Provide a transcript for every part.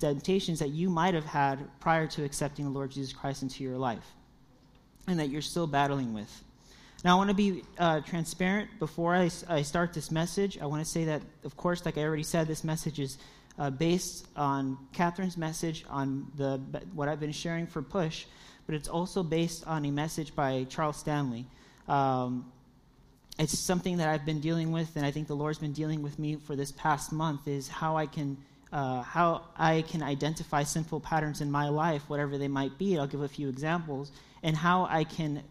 temptations that you might have had prior to accepting the Lord Jesus Christ into your life and that you're still battling with. Now, I want to be uh, transparent before I, I, start this message. I want to say that, of course, like I already said, this message is uh, based on Catherine's message on the what I've been sharing for Push, but it's also based on a message by Charles Stanley. Um, it's something that I've been dealing with, and I think the Lord's been dealing with me for this past month. Is how I can uh, how I can identify sinful patterns in my life, whatever they might be. I'll give a few examples, and how I can,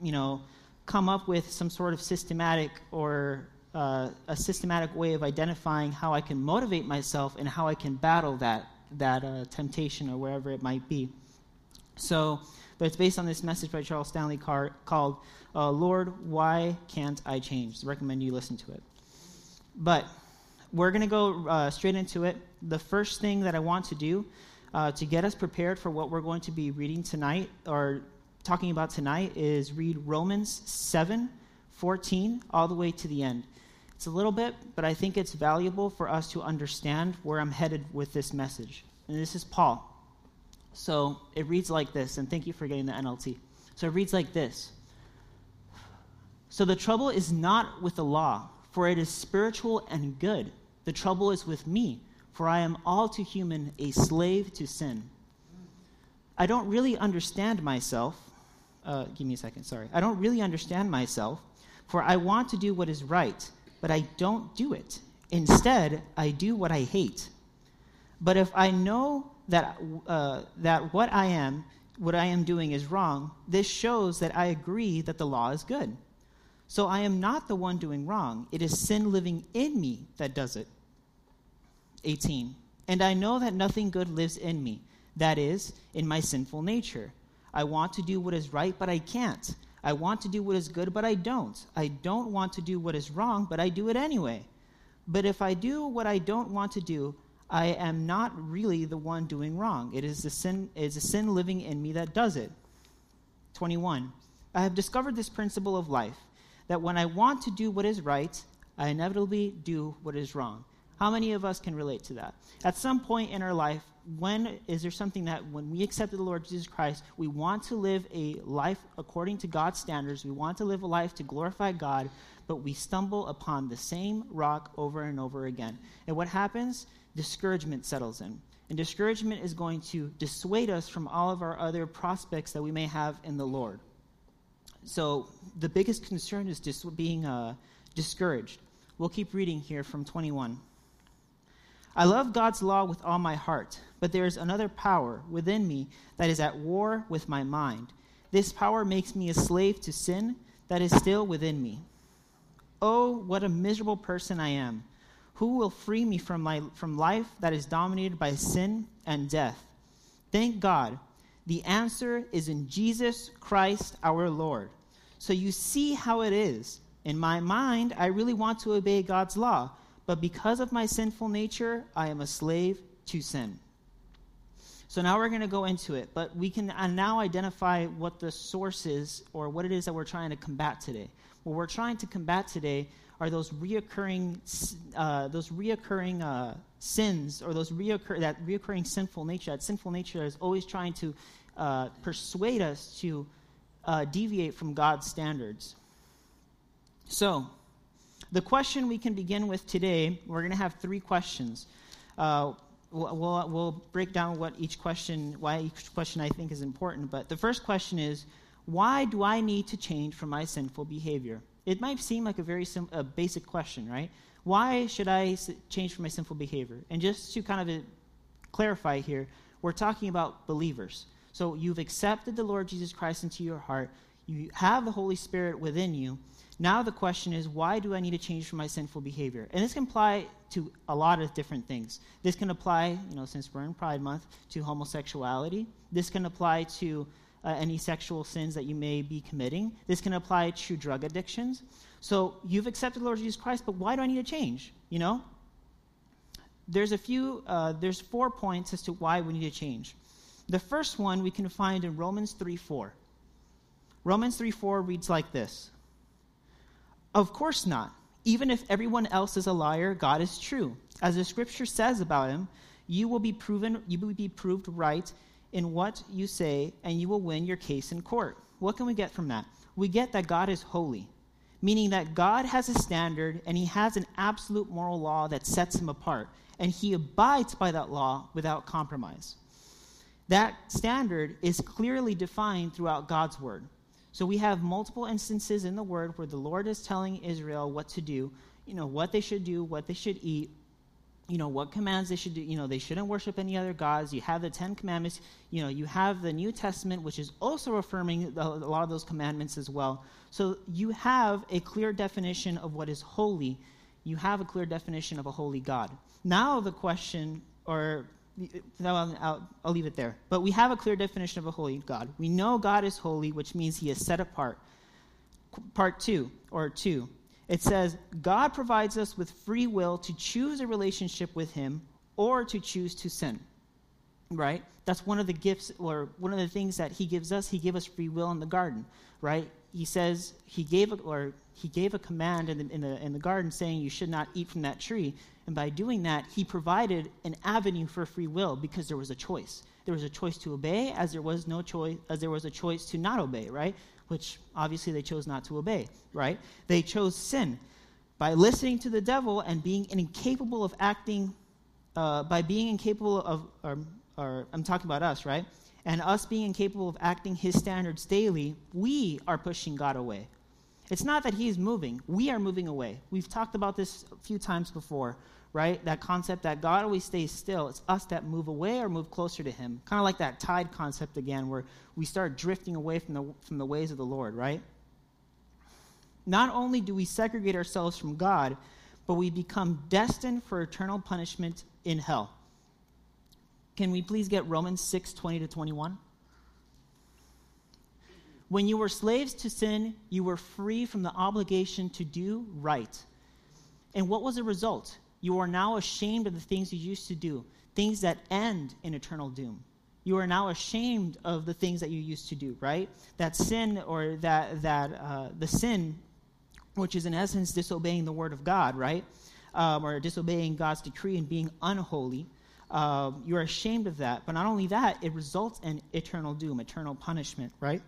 you know come up with some sort of systematic or uh, a systematic way of identifying how I can motivate myself and how I can battle that that uh, temptation or wherever it might be. So, but it's based on this message by Charles Stanley Car- called uh, "Lord, Why Can't I Change?" I recommend you listen to it. But we're going to go uh, straight into it. The first thing that I want to do uh, to get us prepared for what we're going to be reading tonight or talking about tonight is read Romans 7 14 all the way to the end. It's a little bit, but I think it's valuable for us to understand where I'm headed with this message. And this is Paul. So it reads like this, and thank you for getting the NLT. So it reads like this So the trouble is not with the law, for it is spiritual and good. The trouble is with me, for I am all too human, a slave to sin. I don't really understand myself uh, give me a second, sorry. I don't really understand myself, for I want to do what is right, but I don't do it. Instead, I do what I hate. But if I know that, uh, that what I am, what I am doing is wrong, this shows that I agree that the law is good. So I am not the one doing wrong. It is sin living in me that does it. 18. And I know that nothing good lives in me, that is, in my sinful nature. I want to do what is right, but I can't. I want to do what is good, but I don't. I don't want to do what is wrong, but I do it anyway. But if I do what I don't want to do, I am not really the one doing wrong. It is the sin, it is a sin living in me that does it. 21. I have discovered this principle of life that when I want to do what is right, I inevitably do what is wrong. How many of us can relate to that? At some point in our life, when is there something that when we accepted the Lord Jesus Christ, we want to live a life according to God's standards, we want to live a life to glorify God, but we stumble upon the same rock over and over again. And what happens? Discouragement settles in. And discouragement is going to dissuade us from all of our other prospects that we may have in the Lord. So the biggest concern is just being uh, discouraged. We'll keep reading here from 21. I love God's law with all my heart, but there is another power within me that is at war with my mind. This power makes me a slave to sin that is still within me. Oh, what a miserable person I am. Who will free me from, my, from life that is dominated by sin and death? Thank God. The answer is in Jesus Christ our Lord. So you see how it is. In my mind, I really want to obey God's law but because of my sinful nature, I am a slave to sin. So now we're going to go into it, but we can uh, now identify what the source is or what it is that we're trying to combat today. What we're trying to combat today are those reoccurring, uh, those reoccurring uh, sins or those reoccur- that reoccurring sinful nature. That sinful nature is always trying to uh, persuade us to uh, deviate from God's standards. So, the question we can begin with today, we're going to have three questions. Uh, we'll, we'll, break down what each question, why each question I think is important. But the first question is, why do I need to change from my sinful behavior? It might seem like a very sim- a basic question, right? Why should I change from my sinful behavior? And just to kind of uh, clarify here, we're talking about believers. So you've accepted the Lord Jesus Christ into your heart. You have the Holy Spirit within you now the question is, why do I need to change from my sinful behavior? And this can apply to a lot of different things. This can apply, you know, since we're in Pride Month, to homosexuality. This can apply to uh, any sexual sins that you may be committing. This can apply to drug addictions. So you've accepted Lord Jesus Christ, but why do I need to change? You know, there's a few. Uh, there's four points as to why we need to change. The first one we can find in Romans 3 4. Romans 3 4 reads like this of course not. Even if everyone else is a liar, God is true. As the scripture says about him, you will be proven you will be proved right in what you say and you will win your case in court. What can we get from that? We get that God is holy, meaning that God has a standard and he has an absolute moral law that sets him apart, and he abides by that law without compromise. That standard is clearly defined throughout God's word. So we have multiple instances in the word where the Lord is telling Israel what to do, you know, what they should do, what they should eat, you know, what commands they should do. You know, they shouldn't worship any other gods. You have the Ten Commandments. You know, you have the New Testament, which is also affirming a lot of those commandments as well. So you have a clear definition of what is holy. You have a clear definition of a holy God. Now the question, or no, um, I'll, I'll, leave it there. But we have a clear definition of a holy God. We know God is holy, which means he is set apart. Part two, or two, it says, God provides us with free will to choose a relationship with him or to choose to sin. Right? That's one of the gifts, or one of the things that he gives us. He gave us free will in the garden, right? He says he gave, a, or he gave a command in the, in the, in the garden saying you should not eat from that tree. And by doing that, he provided an avenue for free will because there was a choice. There was a choice to obey as there was no choice as there was a choice to not obey, right? Which obviously they chose not to obey, right? They chose sin by listening to the devil and being incapable of acting uh, by being incapable of or, or I'm talking about us, right? And us being incapable of acting his standards daily, we are pushing God away. It's not that he's moving, we are moving away. We've talked about this a few times before right? That concept that God always stays still. It's us that move away or move closer to Him. Kind of like that tide concept again, where we start drifting away from the, from the ways of the Lord, right? Not only do we segregate ourselves from God, but we become destined for eternal punishment in hell. Can we please get Romans 6 20 to 21? When you were slaves to sin, you were free from the obligation to do right. And what was the result? You are now ashamed of the things you used to do, things that end in eternal doom. You are now ashamed of the things that you used to do, right? That sin or that, that uh, the sin, which is in essence disobeying the word of God, right? Um, or disobeying God's decree and being unholy. Uh, you're ashamed of that. But not only that, it results in eternal doom, eternal punishment, right?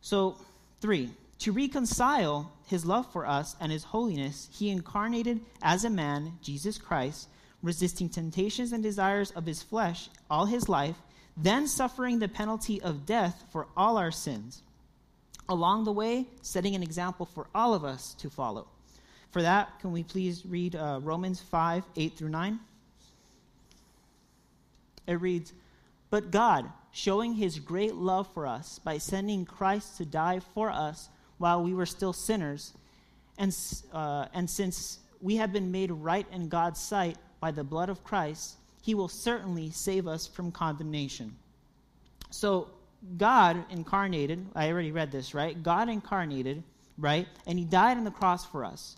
So, three, to reconcile his love for us and his holiness, he incarnated as a man, Jesus Christ, resisting temptations and desires of his flesh all his life, then suffering the penalty of death for all our sins. Along the way, setting an example for all of us to follow. For that, can we please read uh, Romans 5 8 through 9? It reads, But God, showing his great love for us by sending Christ to die for us while we were still sinners. And, uh, and since we have been made right in God's sight by the blood of Christ, he will certainly save us from condemnation. So, God incarnated, I already read this, right? God incarnated, right? And he died on the cross for us.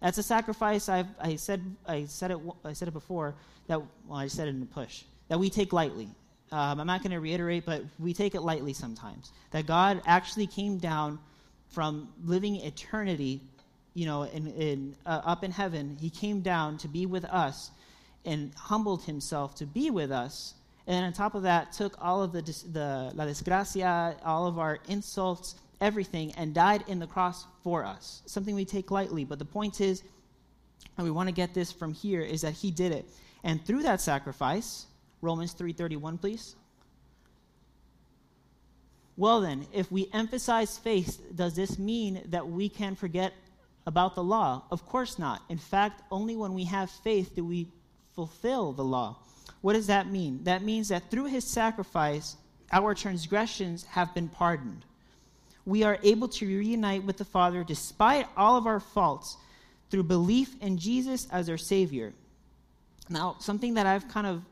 That's a sacrifice I've, I said, I said, it, I said it before, that, well, I said it in a push, that we take lightly. Um, I'm not going to reiterate, but we take it lightly sometimes. That God actually came down from living eternity, you know, in, in, uh, up in heaven, he came down to be with us and humbled himself to be with us. And on top of that, took all of the, the la desgracia, all of our insults, everything, and died in the cross for us. Something we take lightly. But the point is, and we want to get this from here, is that he did it. And through that sacrifice, Romans 3.31, please. Well, then, if we emphasize faith, does this mean that we can forget about the law? Of course not. In fact, only when we have faith do we fulfill the law. What does that mean? That means that through his sacrifice, our transgressions have been pardoned. We are able to reunite with the Father despite all of our faults through belief in Jesus as our Savior. Now, something that I've kind of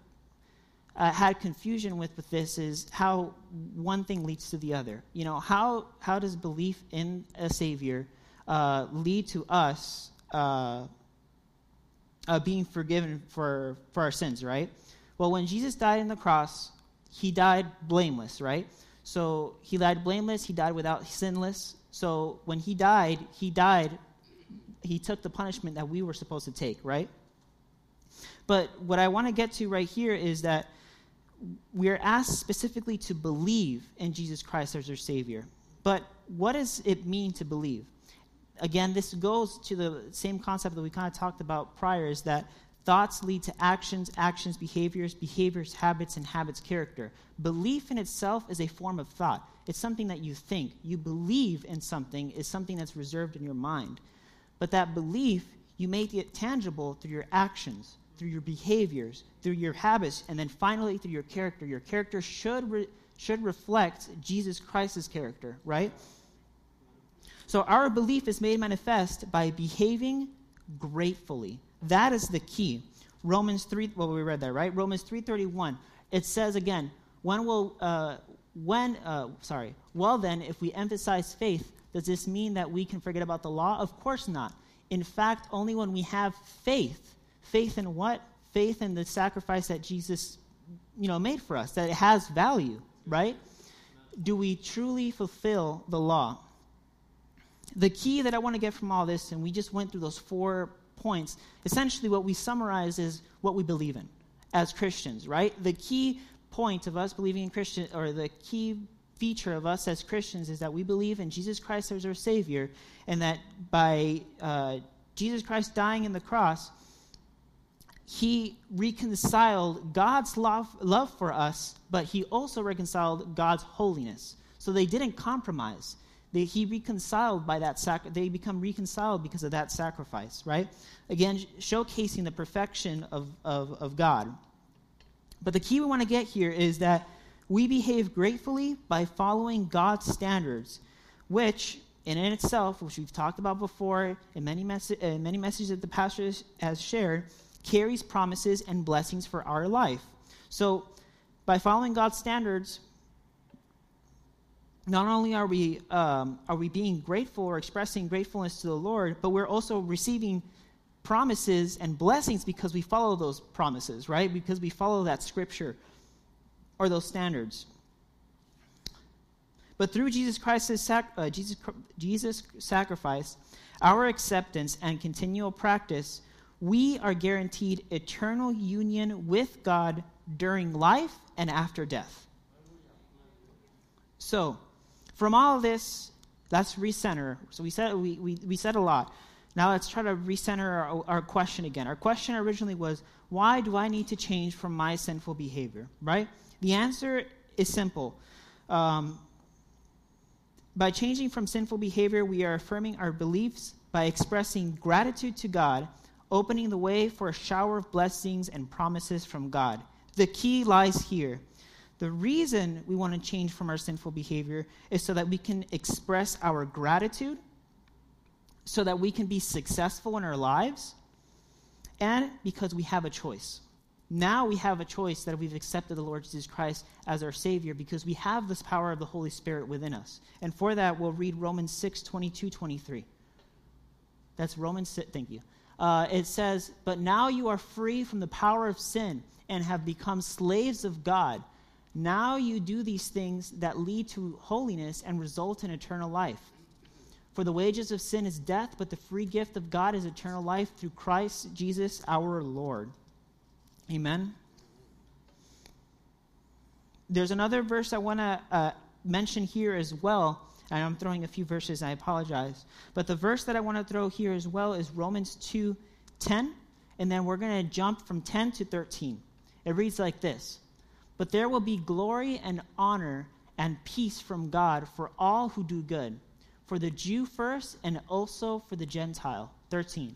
uh, had confusion with with this is how one thing leads to the other. You know, how how does belief in a savior uh, lead to us uh, uh, being forgiven for for our sins? Right. Well, when Jesus died on the cross, he died blameless. Right. So he died blameless. He died without sinless. So when he died, he died. He took the punishment that we were supposed to take. Right. But what I want to get to right here is that we are asked specifically to believe in Jesus Christ as our Savior. But what does it mean to believe? Again, this goes to the same concept that we kind of talked about prior is that thoughts lead to actions, actions, behaviors, behaviors, habits, and habits, character. Belief in itself is a form of thought. It's something that you think. You believe in something is something that's reserved in your mind. But that belief, you make it tangible through your actions, through your behaviors, through your habits, and then finally through your character. Your character should, re- should reflect Jesus Christ's character, right? So our belief is made manifest by behaving gratefully. That is the key. Romans 3, well, we read that, right? Romans 3.31. It says again, when will, uh, when, uh, sorry, well then, if we emphasize faith, does this mean that we can forget about the law? Of course not. In fact, only when we have faith, faith in what? Faith in the sacrifice that Jesus, you know, made for us, that it has value, right? Do we truly fulfill the law? The key that I want to get from all this, and we just went through those four points, essentially what we summarize is what we believe in as Christians, right? The key point of us believing in Christian, or the key feature of us as Christians is that we believe in Jesus Christ as our Savior, and that by uh, Jesus Christ dying in the cross, He reconciled God's love, love for us, but He also reconciled God's holiness. So they didn't compromise. They, he reconciled by that sac- they become reconciled because of that sacrifice, right? Again, showcasing the perfection of, of, of God. But the key we want to get here is that we behave gratefully by following God's standards, which, in and itself, which we've talked about before in many, mes- in many messages that the pastor has shared, carries promises and blessings for our life. So, by following God's standards, not only are we um, are we being grateful or expressing gratefulness to the Lord, but we're also receiving promises and blessings because we follow those promises, right? Because we follow that scripture or those standards. But through Jesus Christ's sac- uh, Jesus, Jesus sacrifice, our acceptance and continual practice, we are guaranteed eternal union with God during life and after death. So, from all this, let's recenter. So we said we, we, we said a lot. Now let's try to recenter our, our question again. Our question originally was, why do I need to change from my sinful behavior? Right? The answer is simple. Um, by changing from sinful behavior, we are affirming our beliefs by expressing gratitude to God, opening the way for a shower of blessings and promises from God. The key lies here. The reason we want to change from our sinful behavior is so that we can express our gratitude, so that we can be successful in our lives, and because we have a choice. Now we have a choice that we've accepted the Lord Jesus Christ as our Savior because we have this power of the Holy Spirit within us. And for that, we'll read Romans 6 22, 23. That's Romans 6, thank you. Uh, it says, But now you are free from the power of sin and have become slaves of God. Now you do these things that lead to holiness and result in eternal life. For the wages of sin is death, but the free gift of God is eternal life through Christ Jesus our Lord. Amen. There's another verse I want to uh, mention here as well. And I'm throwing a few verses, I apologize. But the verse that I want to throw here as well is Romans 2 10. And then we're going to jump from 10 to 13. It reads like this But there will be glory and honor and peace from God for all who do good, for the Jew first and also for the Gentile. 13.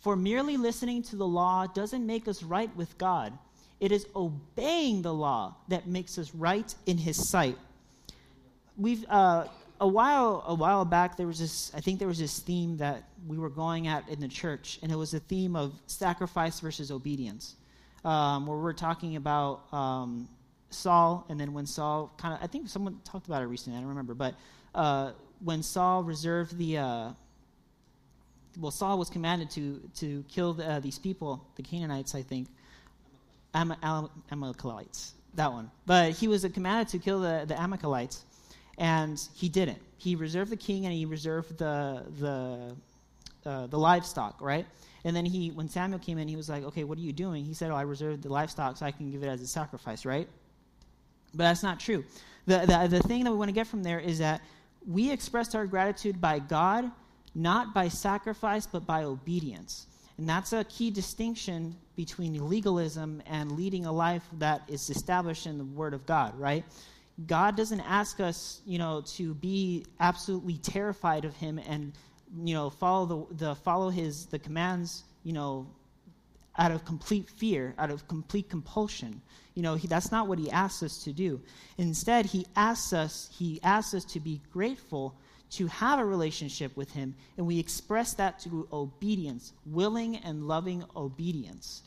For merely listening to the law doesn't make us right with God. It is obeying the law that makes us right in His sight. We've uh, a while a while back there was this I think there was this theme that we were going at in the church, and it was a theme of sacrifice versus obedience, um, where we're talking about um, Saul, and then when Saul kind of I think someone talked about it recently I don't remember, but uh, when Saul reserved the uh, well, Saul was commanded to to kill the, uh, these people, the Canaanites, I think, Am- Am- Amalekites, that one. But he was commanded to kill the, the Amalekites, and he didn't. He reserved the king and he reserved the the uh, the livestock, right? And then he, when Samuel came in, he was like, okay, what are you doing? He said, oh, I reserved the livestock so I can give it as a sacrifice, right? But that's not true. The, the, the thing that we want to get from there is that we expressed our gratitude by God, not by sacrifice, but by obedience. And that's a key distinction between legalism and leading a life that is established in the Word of God, right? God doesn't ask us, you know, to be absolutely terrified of Him and, you know, follow the, the follow His the commands, you know, out of complete fear, out of complete compulsion. You know, he, that's not what He asks us to do. Instead, He asks us He asks us to be grateful to have a relationship with Him, and we express that through obedience, willing and loving obedience.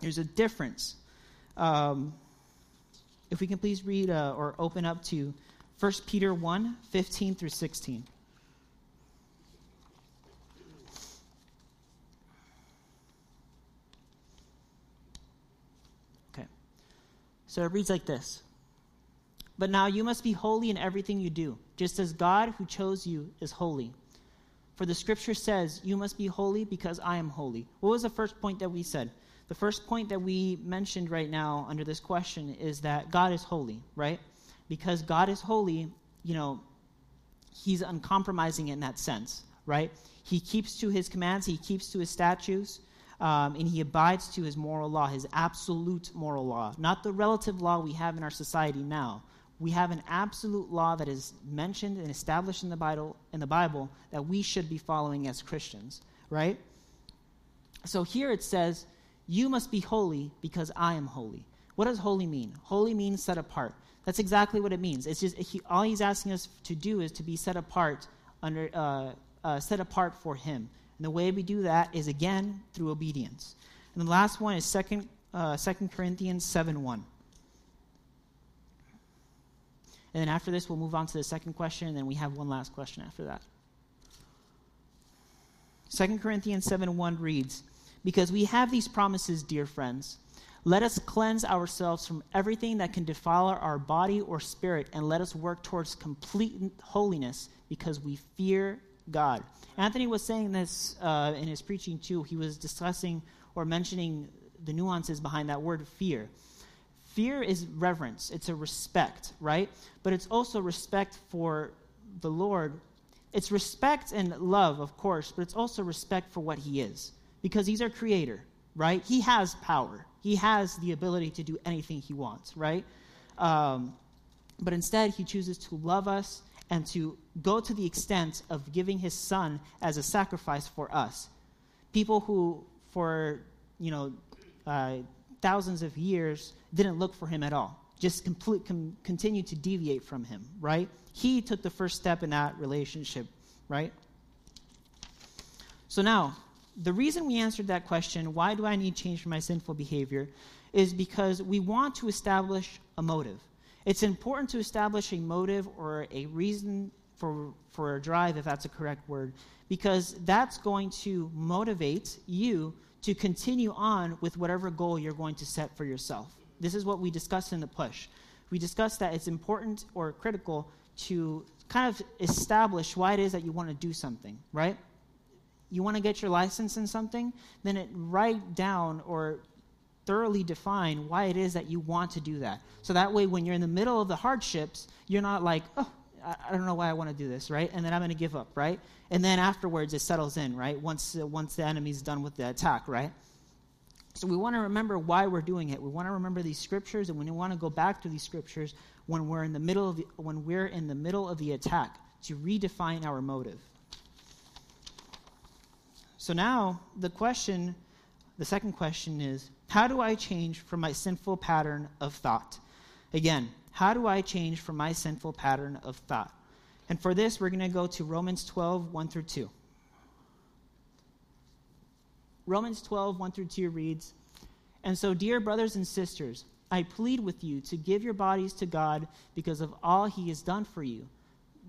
There's a difference. Um, if we can please read uh, or open up to 1 Peter 1 15 through 16. Okay. So it reads like this But now you must be holy in everything you do, just as God who chose you is holy. For the scripture says, You must be holy because I am holy. What was the first point that we said? The first point that we mentioned right now under this question is that God is holy, right? Because God is holy, you know, he's uncompromising in that sense, right? He keeps to his commands, he keeps to his statutes, um, and he abides to his moral law, his absolute moral law, not the relative law we have in our society now. We have an absolute law that is mentioned and established in the Bible, in the Bible that we should be following as Christians, right? So here it says you must be holy because I am holy. What does holy mean? Holy means set apart. That's exactly what it means. It's just he, all he's asking us to do is to be set apart under uh, uh, set apart for him. And the way we do that is again through obedience. And the last one is second uh, 2 Corinthians 7 1. And then after this, we'll move on to the second question, and then we have one last question after that. 2 Corinthians 7 1 reads, because we have these promises, dear friends. Let us cleanse ourselves from everything that can defile our body or spirit, and let us work towards complete holiness because we fear God. Anthony was saying this uh, in his preaching too. He was discussing or mentioning the nuances behind that word fear. Fear is reverence, it's a respect, right? But it's also respect for the Lord. It's respect and love, of course, but it's also respect for what He is because he's our creator, right? He has power. He has the ability to do anything he wants, right? Um, but instead, he chooses to love us and to go to the extent of giving his son as a sacrifice for us. People who, for you know, uh, thousands of years, didn't look for him at all, just complete, com- continued to deviate from him, right? He took the first step in that relationship, right? So now, the reason we answered that question, why do I need change for my sinful behavior, is because we want to establish a motive. It's important to establish a motive or a reason for, for a drive, if that's a correct word, because that's going to motivate you to continue on with whatever goal you're going to set for yourself. This is what we discussed in the push. We discussed that it's important or critical to kind of establish why it is that you want to do something, right? You want to get your license in something, then it write down or thoroughly define why it is that you want to do that. So that way, when you're in the middle of the hardships, you're not like, oh, I don't know why I want to do this, right? And then I'm going to give up, right? And then afterwards, it settles in, right? Once uh, once the enemy's done with the attack, right? So we want to remember why we're doing it. We want to remember these scriptures, and we want to go back to these scriptures when we're in the middle of the, when we're in the middle of the attack to redefine our motive. So now the question, the second question is how do I change from my sinful pattern of thought? Again, how do I change from my sinful pattern of thought? And for this, we're going to go to Romans 12, 1 through 2. Romans 12, 1 through 2 reads And so, dear brothers and sisters, I plead with you to give your bodies to God because of all he has done for you.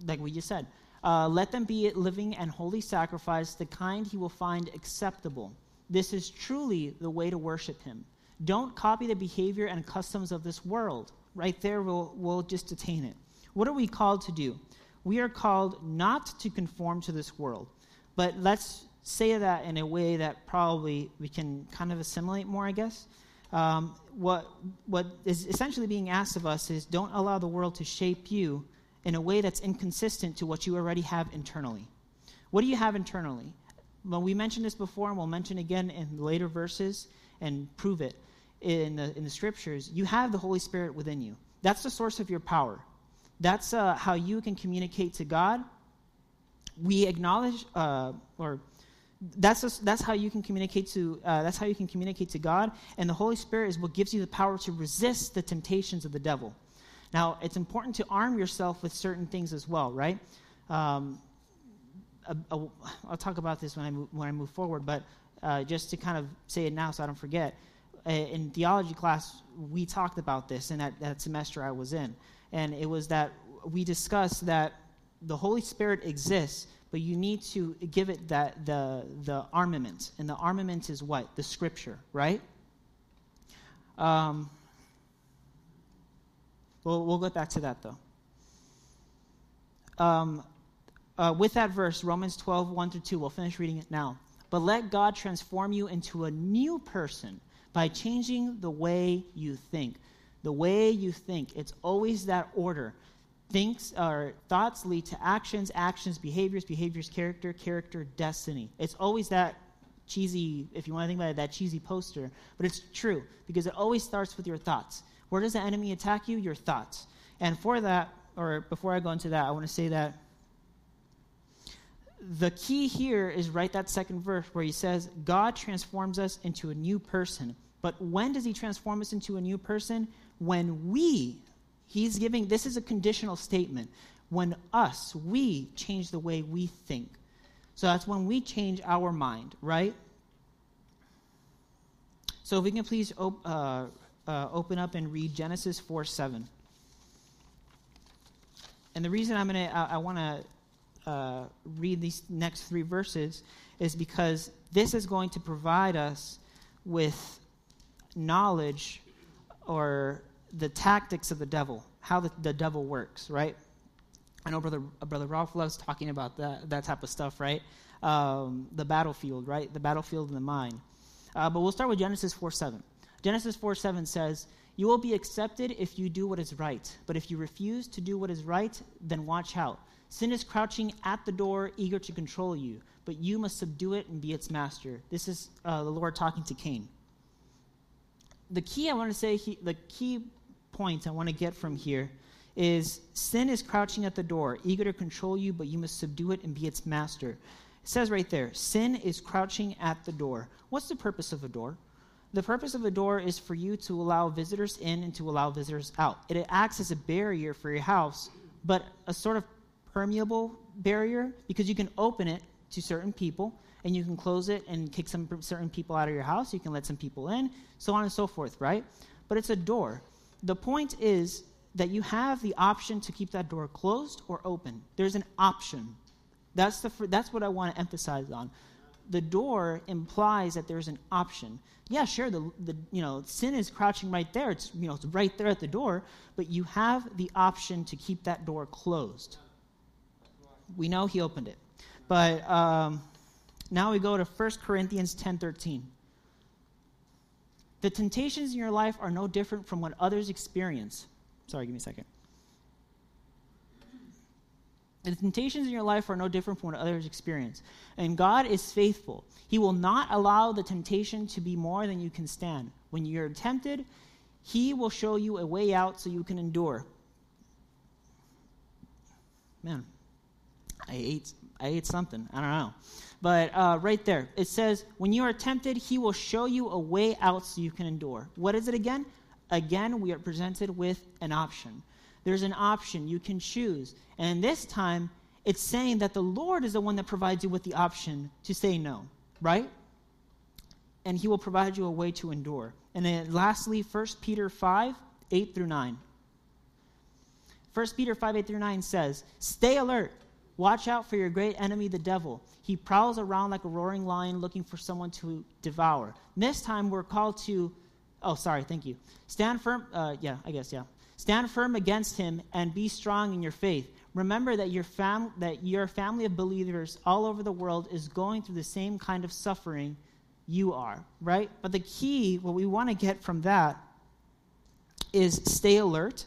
Like we just said, uh, let them be a living and holy sacrifice, the kind he will find acceptable. This is truly the way to worship him. Don't copy the behavior and customs of this world. Right there, we'll, we'll just attain it. What are we called to do? We are called not to conform to this world, But let's say that in a way that probably we can kind of assimilate more, I guess. Um, what, what is essentially being asked of us is don't allow the world to shape you in a way that's inconsistent to what you already have internally. What do you have internally? Well, we mentioned this before, and we'll mention again in later verses and prove it in the, in the scriptures. You have the Holy Spirit within you. That's the source of your power. That's uh, how you can communicate to God. We acknowledge, uh, or that's just, that's how you can communicate to uh, that's how you can communicate to God, and the Holy Spirit is what gives you the power to resist the temptations of the devil. Now, it's important to arm yourself with certain things as well, right? Um, I'll talk about this when I move, when I move forward, but uh, just to kind of say it now so I don't forget. In theology class, we talked about this in that, that semester I was in, and it was that we discussed that the Holy Spirit exists, but you need to give it that the the armament, and the armament is what the Scripture, right? Um, We'll, we'll get back to that, though. Um, uh, with that verse, Romans 12, 1 through 2, we'll finish reading it now. But let God transform you into a new person by changing the way you think. The way you think. It's always that order. Thinks or thoughts lead to actions, actions, behaviors, behaviors, character, character, destiny. It's always that cheesy, if you want to think about it, that cheesy poster. But it's true because it always starts with your thoughts. Where does the enemy attack you? Your thoughts. And for that, or before I go into that, I want to say that the key here is right that second verse where he says, God transforms us into a new person. But when does he transform us into a new person? When we, he's giving, this is a conditional statement. When us, we change the way we think. So that's when we change our mind, right? So if we can please op- uh, uh, open up and read Genesis 4 7. And the reason I'm gonna, I, I want to uh, read these next three verses is because this is going to provide us with knowledge or the tactics of the devil, how the, the devil works, right? I know Brother, Brother Ralph loves talking about that, that type of stuff, right? Um, the battlefield, right? The battlefield in the mind. Uh, but we'll start with Genesis 4 7. Genesis 4 7 says, You will be accepted if you do what is right, but if you refuse to do what is right, then watch out. Sin is crouching at the door, eager to control you, but you must subdue it and be its master. This is uh, the Lord talking to Cain. The key I want to say, he, the key point I want to get from here is sin is crouching at the door, eager to control you, but you must subdue it and be its master. It says right there, sin is crouching at the door. What's the purpose of a door? The purpose of a door is for you to allow visitors in and to allow visitors out. It acts as a barrier for your house, but a sort of permeable barrier because you can open it to certain people and you can close it and kick some certain people out of your house. You can let some people in, so on and so forth, right? But it's a door. The point is that you have the option to keep that door closed or open. There's an option. That's, the, that's what I want to emphasize on the door implies that there's an option. Yeah, sure, the, the you know sin is crouching right there. It's you know it's right there at the door, but you have the option to keep that door closed. We know he opened it, but um, now we go to 1 Corinthians ten thirteen. The temptations in your life are no different from what others experience. Sorry, give me a second. The temptations in your life are no different from what others experience. And God is faithful. He will not allow the temptation to be more than you can stand. When you're tempted, He will show you a way out so you can endure. Man, I ate, I ate something. I don't know. But uh, right there, it says, when you are tempted, He will show you a way out so you can endure. What is it again? Again, we are presented with an option there's an option. You can choose. And this time, it's saying that the Lord is the one that provides you with the option to say no, right? And he will provide you a way to endure. And then lastly, 1 Peter 5 8 through 9. 1 Peter 5 8 through 9 says, Stay alert. Watch out for your great enemy, the devil. He prowls around like a roaring lion looking for someone to devour. This time we're called to, oh, sorry, thank you. Stand firm. Uh, yeah, I guess, yeah. Stand firm against him and be strong in your faith. remember that your, fam- that your family of believers all over the world is going through the same kind of suffering you are, right? But the key, what we want to get from that, is stay alert.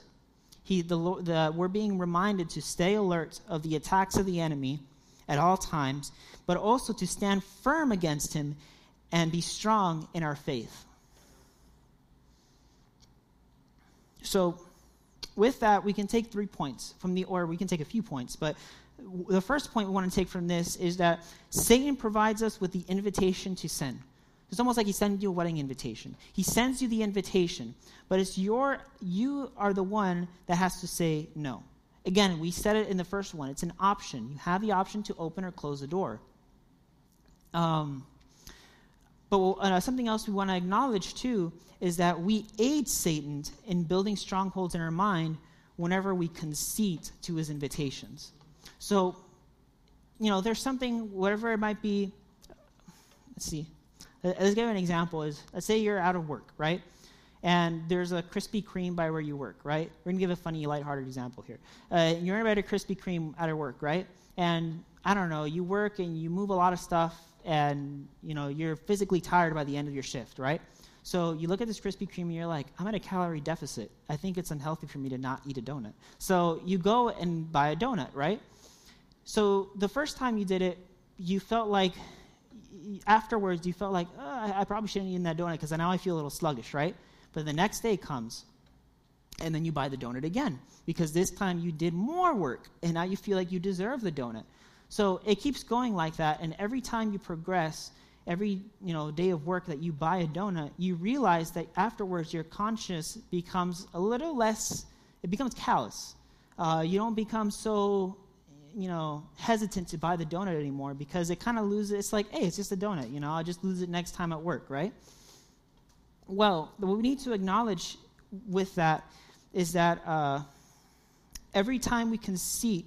He, the, the, we're being reminded to stay alert of the attacks of the enemy at all times, but also to stand firm against him and be strong in our faith. So, with that, we can take three points from the, or we can take a few points, but the first point we want to take from this is that Satan provides us with the invitation to sin. It's almost like he sends you a wedding invitation. He sends you the invitation, but it's your you are the one that has to say no. Again, we said it in the first one. It's an option. You have the option to open or close the door. Um, but uh, something else we want to acknowledge too is that we aid Satan in building strongholds in our mind whenever we concede to his invitations. So, you know, there's something, whatever it might be. Let's see. Let's give an example. Is let's say you're out of work, right? And there's a Krispy Kreme by where you work, right? We're gonna give a funny, lighthearted example here. Uh, you're at a Krispy Kreme out of work, right? And I don't know, you work and you move a lot of stuff, and you know you're physically tired by the end of your shift, right? So you look at this Krispy Kreme and you're like, I'm at a calorie deficit. I think it's unhealthy for me to not eat a donut. So you go and buy a donut, right? So the first time you did it, you felt like afterwards you felt like, oh, I, probably shouldn't eat that donut because now I feel a little sluggish, right? But the next day comes, and then you buy the donut again because this time you did more work, and now you feel like you deserve the donut. So it keeps going like that, and every time you progress, every you know day of work that you buy a donut, you realize that afterwards your conscience becomes a little less. It becomes callous. Uh, you don't become so you know, hesitant to buy the donut anymore because it kind of loses. It's like, hey, it's just a donut. You know, I'll just lose it next time at work, right? Well, what we need to acknowledge with that is that uh, every time we conceit,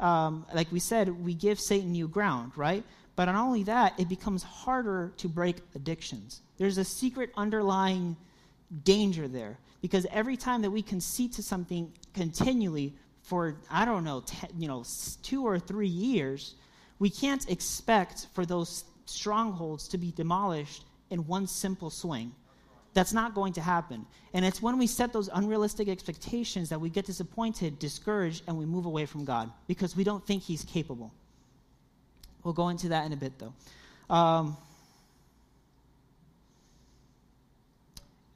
um, like we said, we give Satan new ground, right? But not only that, it becomes harder to break addictions. There's a secret underlying danger there because every time that we concede to something continually, for I don't know, ten, you know, two or three years, we can't expect for those strongholds to be demolished in one simple swing. That's not going to happen. And it's when we set those unrealistic expectations that we get disappointed, discouraged, and we move away from God because we don't think He's capable. We'll go into that in a bit, though. Um,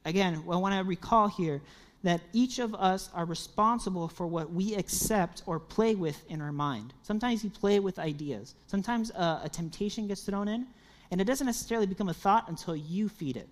again, I want to recall here that each of us are responsible for what we accept or play with in our mind. Sometimes you play with ideas. Sometimes uh, a temptation gets thrown in, and it doesn't necessarily become a thought until you feed it.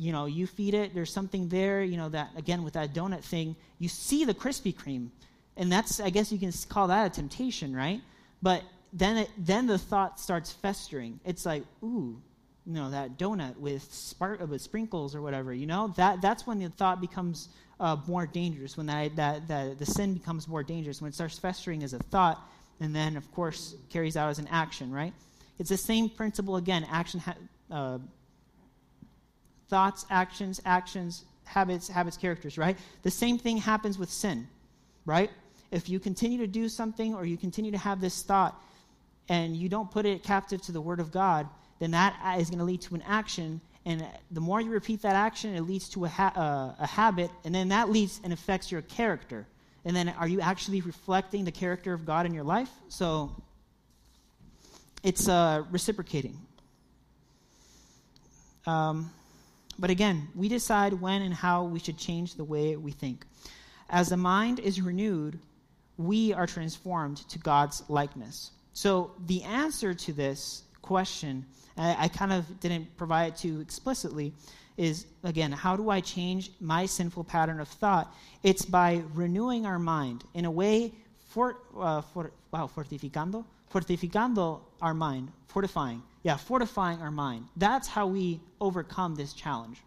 You know, you feed it, there's something there, you know, that, again, with that donut thing, you see the Krispy Kreme, and that's, I guess you can call that a temptation, right? But then, it, then the thought starts festering. It's like, ooh, you know, that donut with, spark, with sprinkles or whatever, you know? That, that's when the thought becomes uh, more dangerous, when that, that, that, the sin becomes more dangerous, when it starts festering as a thought, and then, of course, carries out as an action, right? It's the same principle again action, ha- uh, thoughts, actions, actions, habits, habits, characters, right? The same thing happens with sin, right? If you continue to do something or you continue to have this thought and you don't put it captive to the Word of God, then that is going to lead to an action and the more you repeat that action, it leads to a, ha- uh, a habit, and then that leads and affects your character. And then are you actually reflecting the character of God in your life? So it's uh, reciprocating. Um, but again, we decide when and how we should change the way we think. As the mind is renewed, we are transformed to God's likeness. So the answer to this question I, I kind of didn't provide it too explicitly, is again, how do I change my sinful pattern of thought? It's by renewing our mind in a way, for, uh, for, wow, fortificando? Fortificando our mind, fortifying. Yeah, fortifying our mind. That's how we overcome this challenge.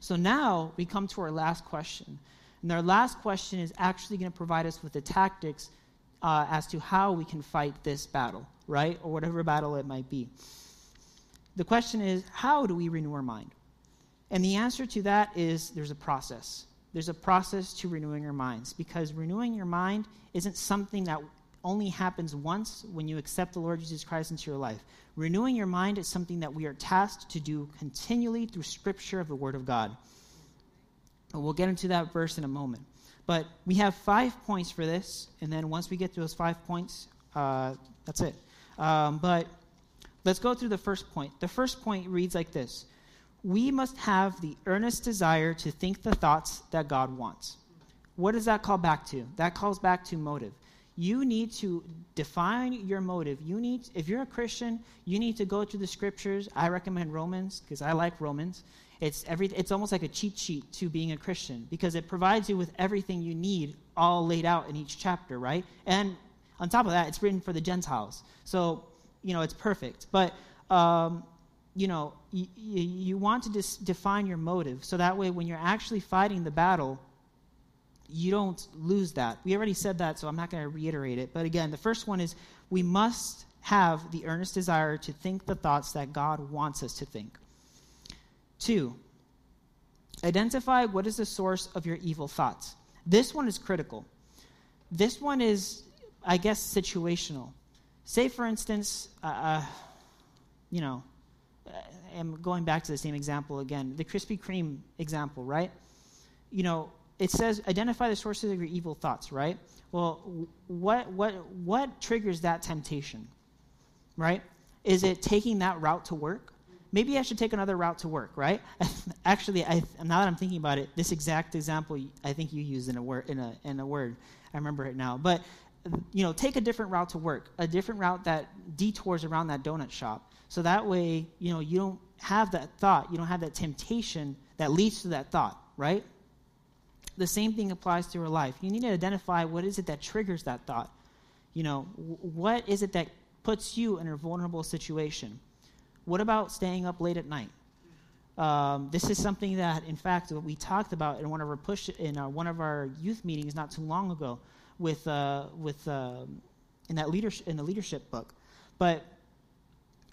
So now we come to our last question. And our last question is actually going to provide us with the tactics uh, as to how we can fight this battle right? Or whatever battle it might be. The question is, how do we renew our mind? And the answer to that is there's a process. There's a process to renewing your minds because renewing your mind isn't something that only happens once when you accept the Lord Jesus Christ into your life. Renewing your mind is something that we are tasked to do continually through Scripture of the Word of God. And we'll get into that verse in a moment. But we have five points for this, and then once we get to those five points, uh, that's it. Um, but let's go through the first point. The first point reads like this We must have the earnest desire to think the thoughts that God wants. What does that call back to? That calls back to motive. You need to define your motive. You need, if you're a Christian, you need to go through the scriptures. I recommend Romans because I like Romans. It's every, it's almost like a cheat sheet to being a Christian because it provides you with everything you need all laid out in each chapter, right? And on top of that, it's written for the Gentiles, so you know it's perfect. But um, you know, you, you want to dis- define your motive so that way when you're actually fighting the battle, you don't lose that. We already said that, so I'm not going to reiterate it. But again, the first one is we must have the earnest desire to think the thoughts that God wants us to think. Two, identify what is the source of your evil thoughts. This one is critical. This one is, I guess, situational. Say, for instance, uh, uh you know, Uh, I'm going back to the same example again, the Krispy Kreme example, right? You know, it says identify the sources of your evil thoughts, right? Well, what what what triggers that temptation? Right? Is it taking that route to work? Maybe I should take another route to work, right? Actually, I, now that I'm thinking about it, this exact example I think you used in a word in a in a word. I remember it now. But you know, take a different route to work, a different route that detours around that donut shop. So that way, you know, you don't have that thought, you don't have that temptation that leads to that thought, right? The same thing applies to your life. You need to identify what is it that triggers that thought. You know, what is it that puts you in a vulnerable situation? What about staying up late at night? Um, this is something that, in fact, we talked about in one of our push in our, one of our youth meetings not too long ago, with uh, with uh, in that leadership in the leadership book. But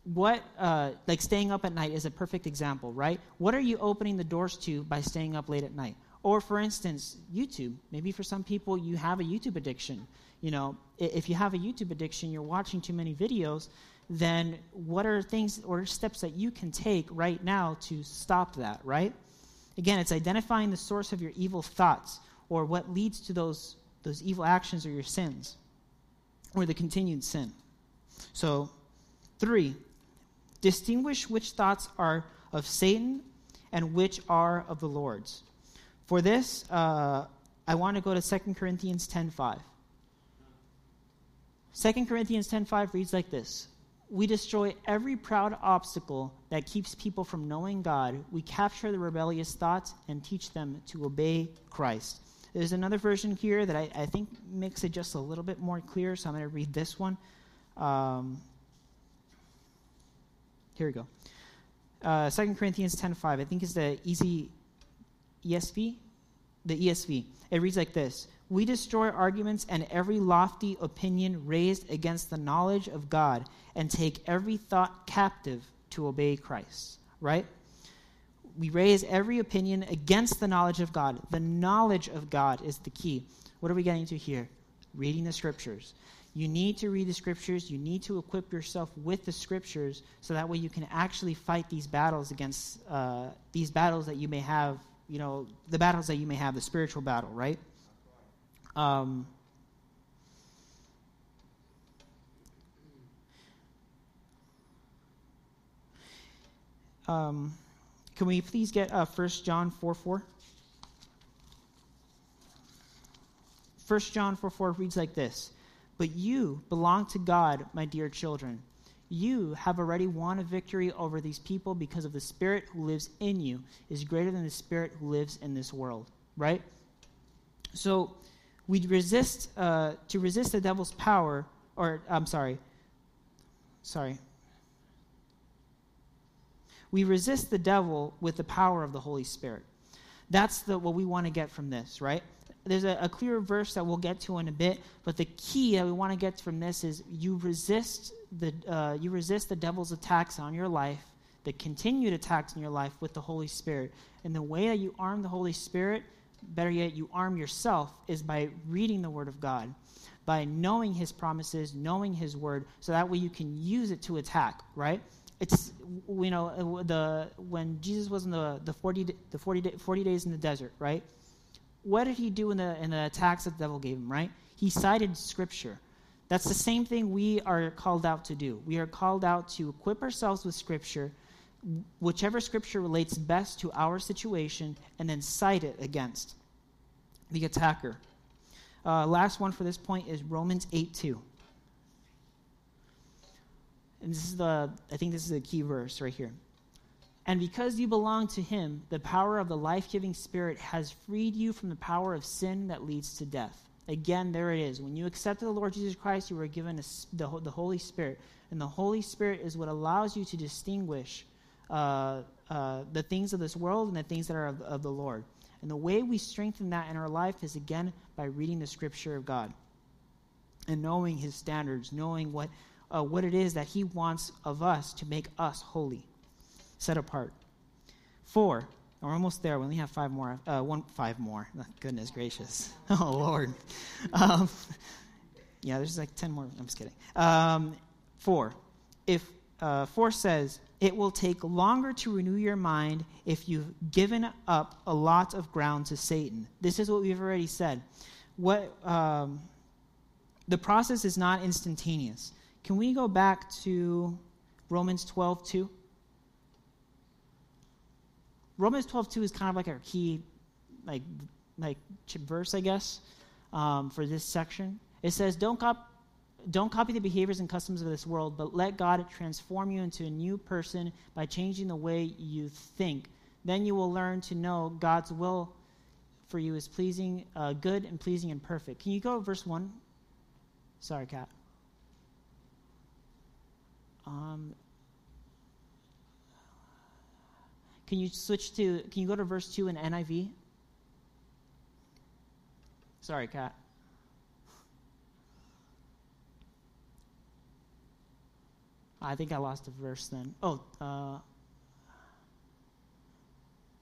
what uh, like staying up at night is a perfect example, right? What are you opening the doors to by staying up late at night? Or, for instance, YouTube. Maybe for some people, you have a YouTube addiction. You know, if you have a YouTube addiction, you're watching too many videos, then what are things or steps that you can take right now to stop that, right? Again, it's identifying the source of your evil thoughts or what leads to those, those evil actions or your sins or the continued sin. So, three, distinguish which thoughts are of Satan and which are of the Lord's. For this, uh, I want to go to 2 Corinthians 10.5. 2 Corinthians 10.5 reads like this. We destroy every proud obstacle that keeps people from knowing God. We capture the rebellious thoughts and teach them to obey Christ. There's another version here that I, I think makes it just a little bit more clear, so I'm going to read this one. Um, here we go. Uh, 2 Corinthians 10.5, I think is the easy ESV, the ESV. It reads like this We destroy arguments and every lofty opinion raised against the knowledge of God and take every thought captive to obey Christ. Right? We raise every opinion against the knowledge of God. The knowledge of God is the key. What are we getting to here? Reading the scriptures. You need to read the scriptures. You need to equip yourself with the scriptures so that way you can actually fight these battles against uh, these battles that you may have you know, the battles that you may have, the spiritual battle, right? Um, um, can we please get uh, 1 John 4 4? 1 John 4 4 reads like this But you belong to God, my dear children you have already won a victory over these people because of the Spirit who lives in you is greater than the Spirit who lives in this world, right? So we resist uh, to resist the devil's power, or I'm sorry, sorry. We resist the devil with the power of the Holy Spirit. That's the, what we want to get from this, right? There's a, a clear verse that we'll get to in a bit, but the key that we want to get from this is you resist the uh, you resist the devil's attacks on your life, the continued attacks on your life with the Holy Spirit. And the way that you arm the Holy Spirit better yet, you arm yourself, is by reading the Word of God, by knowing His promises, knowing His Word, so that way you can use it to attack, right? It's, you know, the, when Jesus was in the, the, 40, the 40, 40 days in the desert, right? What did he do in the, in the attacks that the devil gave him, right? He cited Scripture. That's the same thing we are called out to do. We are called out to equip ourselves with Scripture whichever scripture relates best to our situation and then cite it against the attacker. Uh, last one for this point is Romans 8 2. And this is the, I think this is a key verse right here. And because you belong to him, the power of the life giving spirit has freed you from the power of sin that leads to death. Again, there it is. When you accepted the Lord Jesus Christ, you were given a, the, the Holy Spirit. And the Holy Spirit is what allows you to distinguish uh, uh, the things of this world and the things that are of, of the Lord. And the way we strengthen that in our life is again by reading the Scripture of God and knowing His standards, knowing what uh, what it is that He wants of us to make us holy, set apart. Four. We're almost there. We only have five more. Uh, one, five more. Goodness gracious. Oh Lord. Um, yeah, there's like ten more. I'm just kidding. Um, four. If uh, four says, it will take longer to renew your mind if you've given up a lot of ground to Satan. This is what we've already said. What um, the process is not instantaneous. Can we go back to Romans 12 2? Romans 12 2 is kind of like our key, like, like verse, I guess, um, for this section. It says, "Don't cop- don't copy the behaviors and customs of this world, but let God transform you into a new person by changing the way you think. Then you will learn to know God's will for you is pleasing, uh, good and pleasing and perfect. Can you go verse 1? Sorry, Kat. Um, can you switch to, can you go to verse 2 in NIV? Sorry, Kat. I think I lost a verse then. Oh, uh,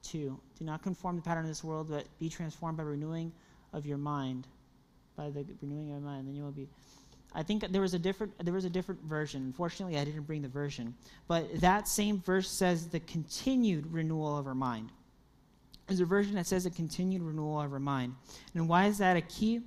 2. Do not conform to the pattern of this world, but be transformed by renewing of your mind. By the renewing of your mind, then you will be. I think there was a different there was a different version. Unfortunately, I didn't bring the version, but that same verse says the continued renewal of our mind. There's a version that says a continued renewal of our mind. And why is that a key?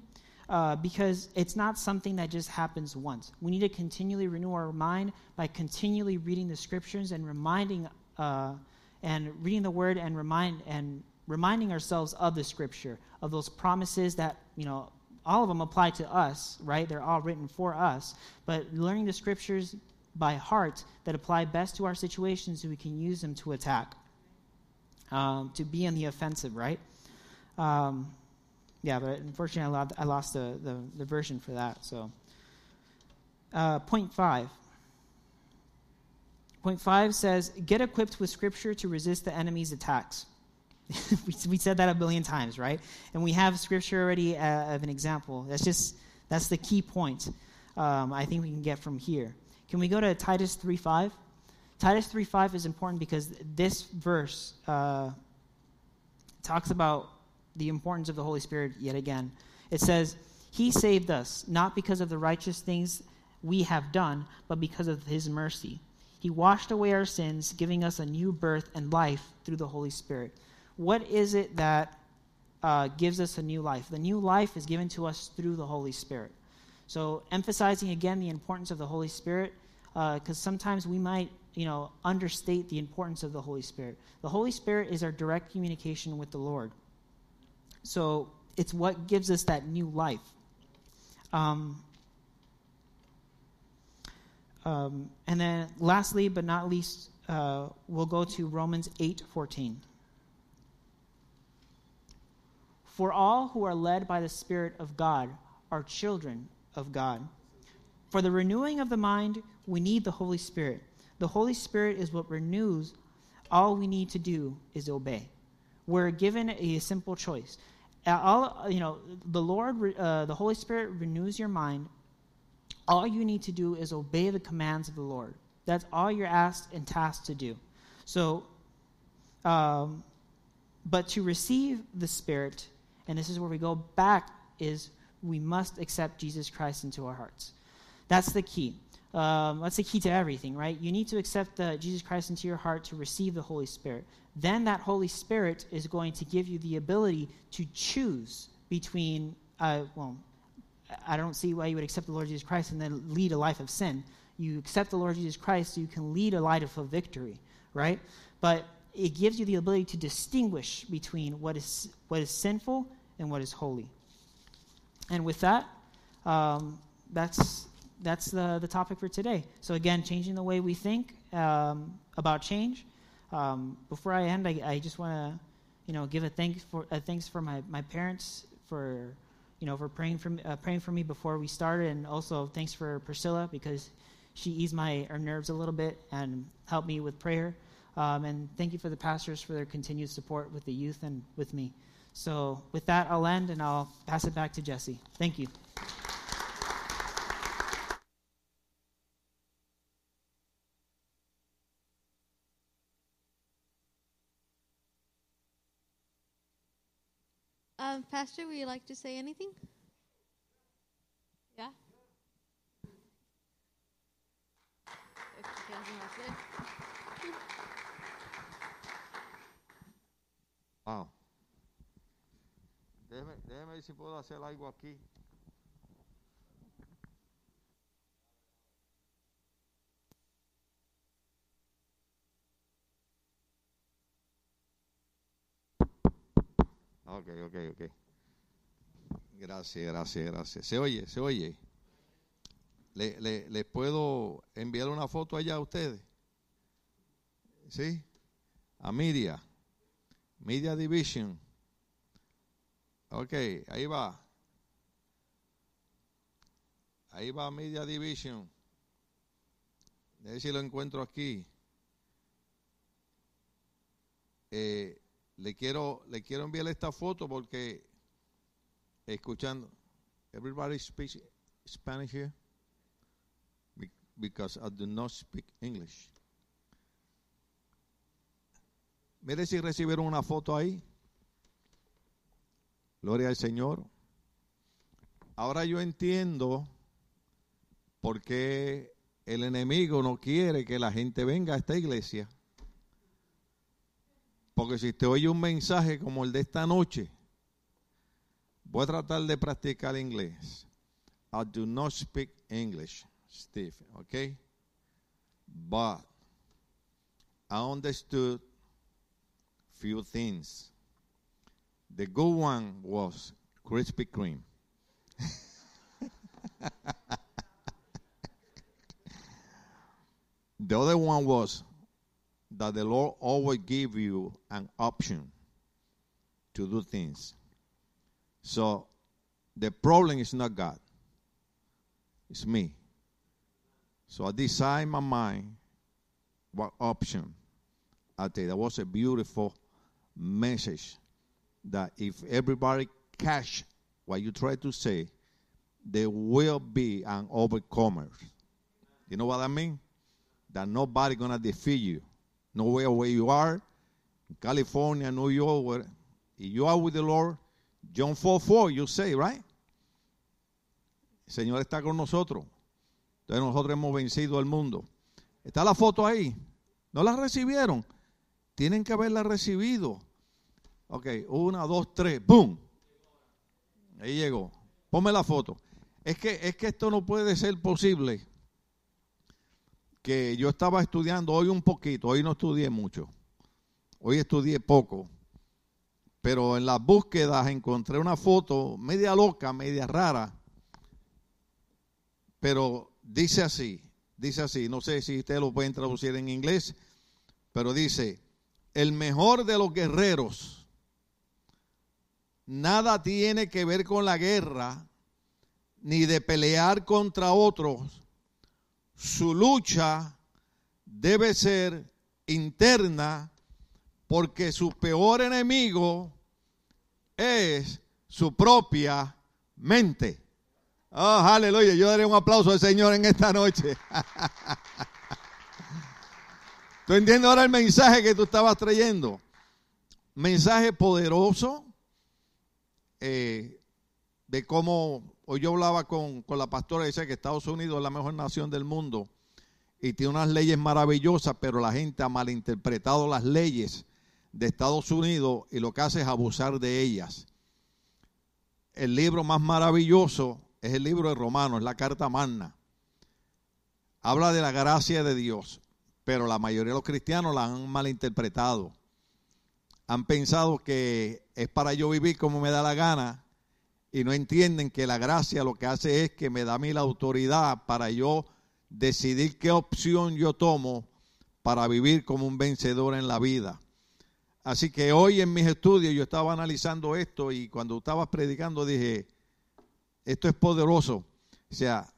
uh, because it's not something that just happens once. We need to continually renew our mind by continually reading the scriptures and reminding uh, and reading the word and remind and reminding ourselves of the scripture of those promises that you know all of them apply to us right they're all written for us but learning the scriptures by heart that apply best to our situations so we can use them to attack um, to be in the offensive right um, yeah, but unfortunately, I lost the, the, the version for that. So, uh, point five. Point five says, get equipped with Scripture to resist the enemy's attacks. we, said that a billion times, right? And we have Scripture already uh, of an example. That's just, that's the key point um, I think we can get from here. Can we go to Titus 3.5? Titus 3.5 is important because this verse uh, talks about the importance of the Holy Spirit yet again. It says, He saved us, not because of the righteous things we have done, but because of His mercy. He washed away our sins, giving us a new birth and life through the Holy Spirit. What is it that uh, gives us a new life? The new life is given to us through the Holy Spirit. So, emphasizing again the importance of the Holy Spirit, because uh, sometimes we might, you know, understate the importance of the Holy Spirit. The Holy Spirit is our direct communication with the Lord. So it's what gives us that new life. Um, um, and then, lastly, but not least, uh, we'll go to Romans eight fourteen. For all who are led by the Spirit of God are children of God. For the renewing of the mind, we need the Holy Spirit. The Holy Spirit is what renews. All we need to do is obey. We're given a simple choice all you know the lord uh, the holy spirit renews your mind all you need to do is obey the commands of the lord that's all you're asked and tasked to do so um, but to receive the spirit and this is where we go back, is we must accept Jesus Christ into our hearts. That's the key. Um, that's the key to everything, right? You need to accept the, Jesus Christ into your heart to receive the Holy Spirit. Then that Holy Spirit is going to give you the ability to choose between, uh, well, I don't see why you would accept the Lord Jesus Christ and then lead a life of sin. You accept the Lord Jesus Christ so you can lead a life of victory, right? But it gives you the ability to distinguish between what is, what is sinful and what is holy. And with that, um, that's, that's the, the topic for today. So, again, changing the way we think um, about change. Um, before I end, I, I just want to you know, give a thanks for, a thanks for my, my parents for you know, for praying for me, uh, praying for me before we started, and also thanks for Priscilla because she eased my our nerves a little bit and helped me with prayer. Um, and thank you for the pastors for their continued support with the youth and with me. So, with that, I'll end and I'll pass it back to Jesse. Thank you. Um, Pastor, would you like to say anything? Déjeme ver si puedo hacer algo aquí. Ok, ok, ok. Gracias, gracias, gracias. Se oye, se oye. ¿Le, le, ¿Les puedo enviar una foto allá a ustedes? ¿Sí? A Media. Media Division. Ok, ahí va. Ahí va Media Division. A si lo encuentro aquí. Eh, le quiero, le quiero enviar esta foto porque escuchando. Everybody speaks Spanish here? Because I do not speak English. Mire si recibieron una foto ahí. Gloria al Señor. Ahora yo entiendo por qué el enemigo no quiere que la gente venga a esta iglesia. Porque si te oye un mensaje como el de esta noche, voy a tratar de practicar inglés. I do not speak English, Steve, okay? But I understood few things. The good one was Krispy Kreme. the other one was that the Lord always give you an option to do things. So the problem is not God. It's me. So I decide my mind what option I take. That was a beautiful message that if everybody catch what you try to say, there will be an overcomer. You know what I mean? That nobody gonna defeat you nowhere where you are, California, New York, where you are with the Lord, John 4 4, you say, right? El Señor está con nosotros. Entonces nosotros hemos vencido al mundo. Está la foto ahí. ¿No la recibieron? Tienen que haberla recibido. Ok, una, dos, tres, ¡boom! Ahí llegó. Ponme la foto. Es que, es que esto no puede ser posible que yo estaba estudiando hoy un poquito, hoy no estudié mucho, hoy estudié poco, pero en las búsquedas encontré una foto media loca, media rara, pero dice así, dice así, no sé si ustedes lo pueden traducir en inglés, pero dice, el mejor de los guerreros, nada tiene que ver con la guerra, ni de pelear contra otros, su lucha debe ser interna porque su peor enemigo es su propia mente. Oh, aleluya. Yo daré un aplauso al Señor en esta noche. ¿Tú entiendes ahora el mensaje que tú estabas trayendo? Mensaje poderoso. Eh, de cómo, hoy yo hablaba con, con la pastora y decía que Estados Unidos es la mejor nación del mundo y tiene unas leyes maravillosas, pero la gente ha malinterpretado las leyes de Estados Unidos y lo que hace es abusar de ellas. El libro más maravilloso es el libro de Romanos, es la carta magna. Habla de la gracia de Dios, pero la mayoría de los cristianos la han malinterpretado. Han pensado que es para yo vivir como me da la gana y no entienden que la gracia lo que hace es que me da a mí la autoridad para yo decidir qué opción yo tomo para vivir como un vencedor en la vida. Así que hoy en mis estudios yo estaba analizando esto y cuando estabas predicando dije, esto es poderoso. O sea,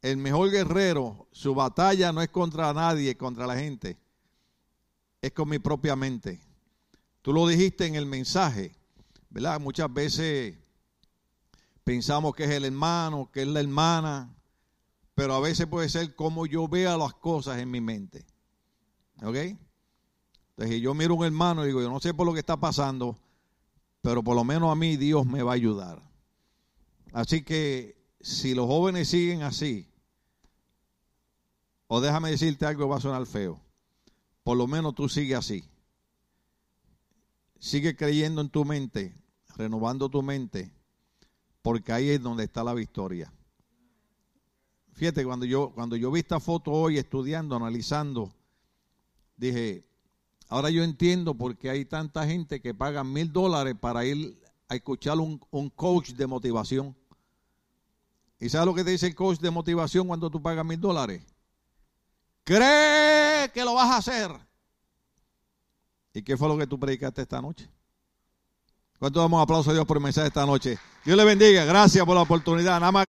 el mejor guerrero, su batalla no es contra nadie, contra la gente, es con mi propia mente. Tú lo dijiste en el mensaje, ¿verdad? Muchas veces pensamos que es el hermano, que es la hermana, pero a veces puede ser como yo vea las cosas en mi mente. ¿Ok? Entonces yo miro a un hermano y digo, yo no sé por lo que está pasando, pero por lo menos a mí Dios me va a ayudar. Así que si los jóvenes siguen así, o déjame decirte algo, va a sonar feo, por lo menos tú sigue así. Sigue creyendo en tu mente, renovando tu mente, porque ahí es donde está la victoria. Fíjate, cuando yo, cuando yo vi esta foto hoy estudiando, analizando, dije, ahora yo entiendo por qué hay tanta gente que paga mil dólares para ir a escuchar un, un coach de motivación. ¿Y sabes lo que te dice el coach de motivación cuando tú pagas mil dólares? Cree que lo vas a hacer. ¿Y qué fue lo que tú predicaste esta noche? ¿Cuánto damos aplauso a Dios por el mensaje esta noche? Dios le bendiga. Gracias por la oportunidad. Nada más.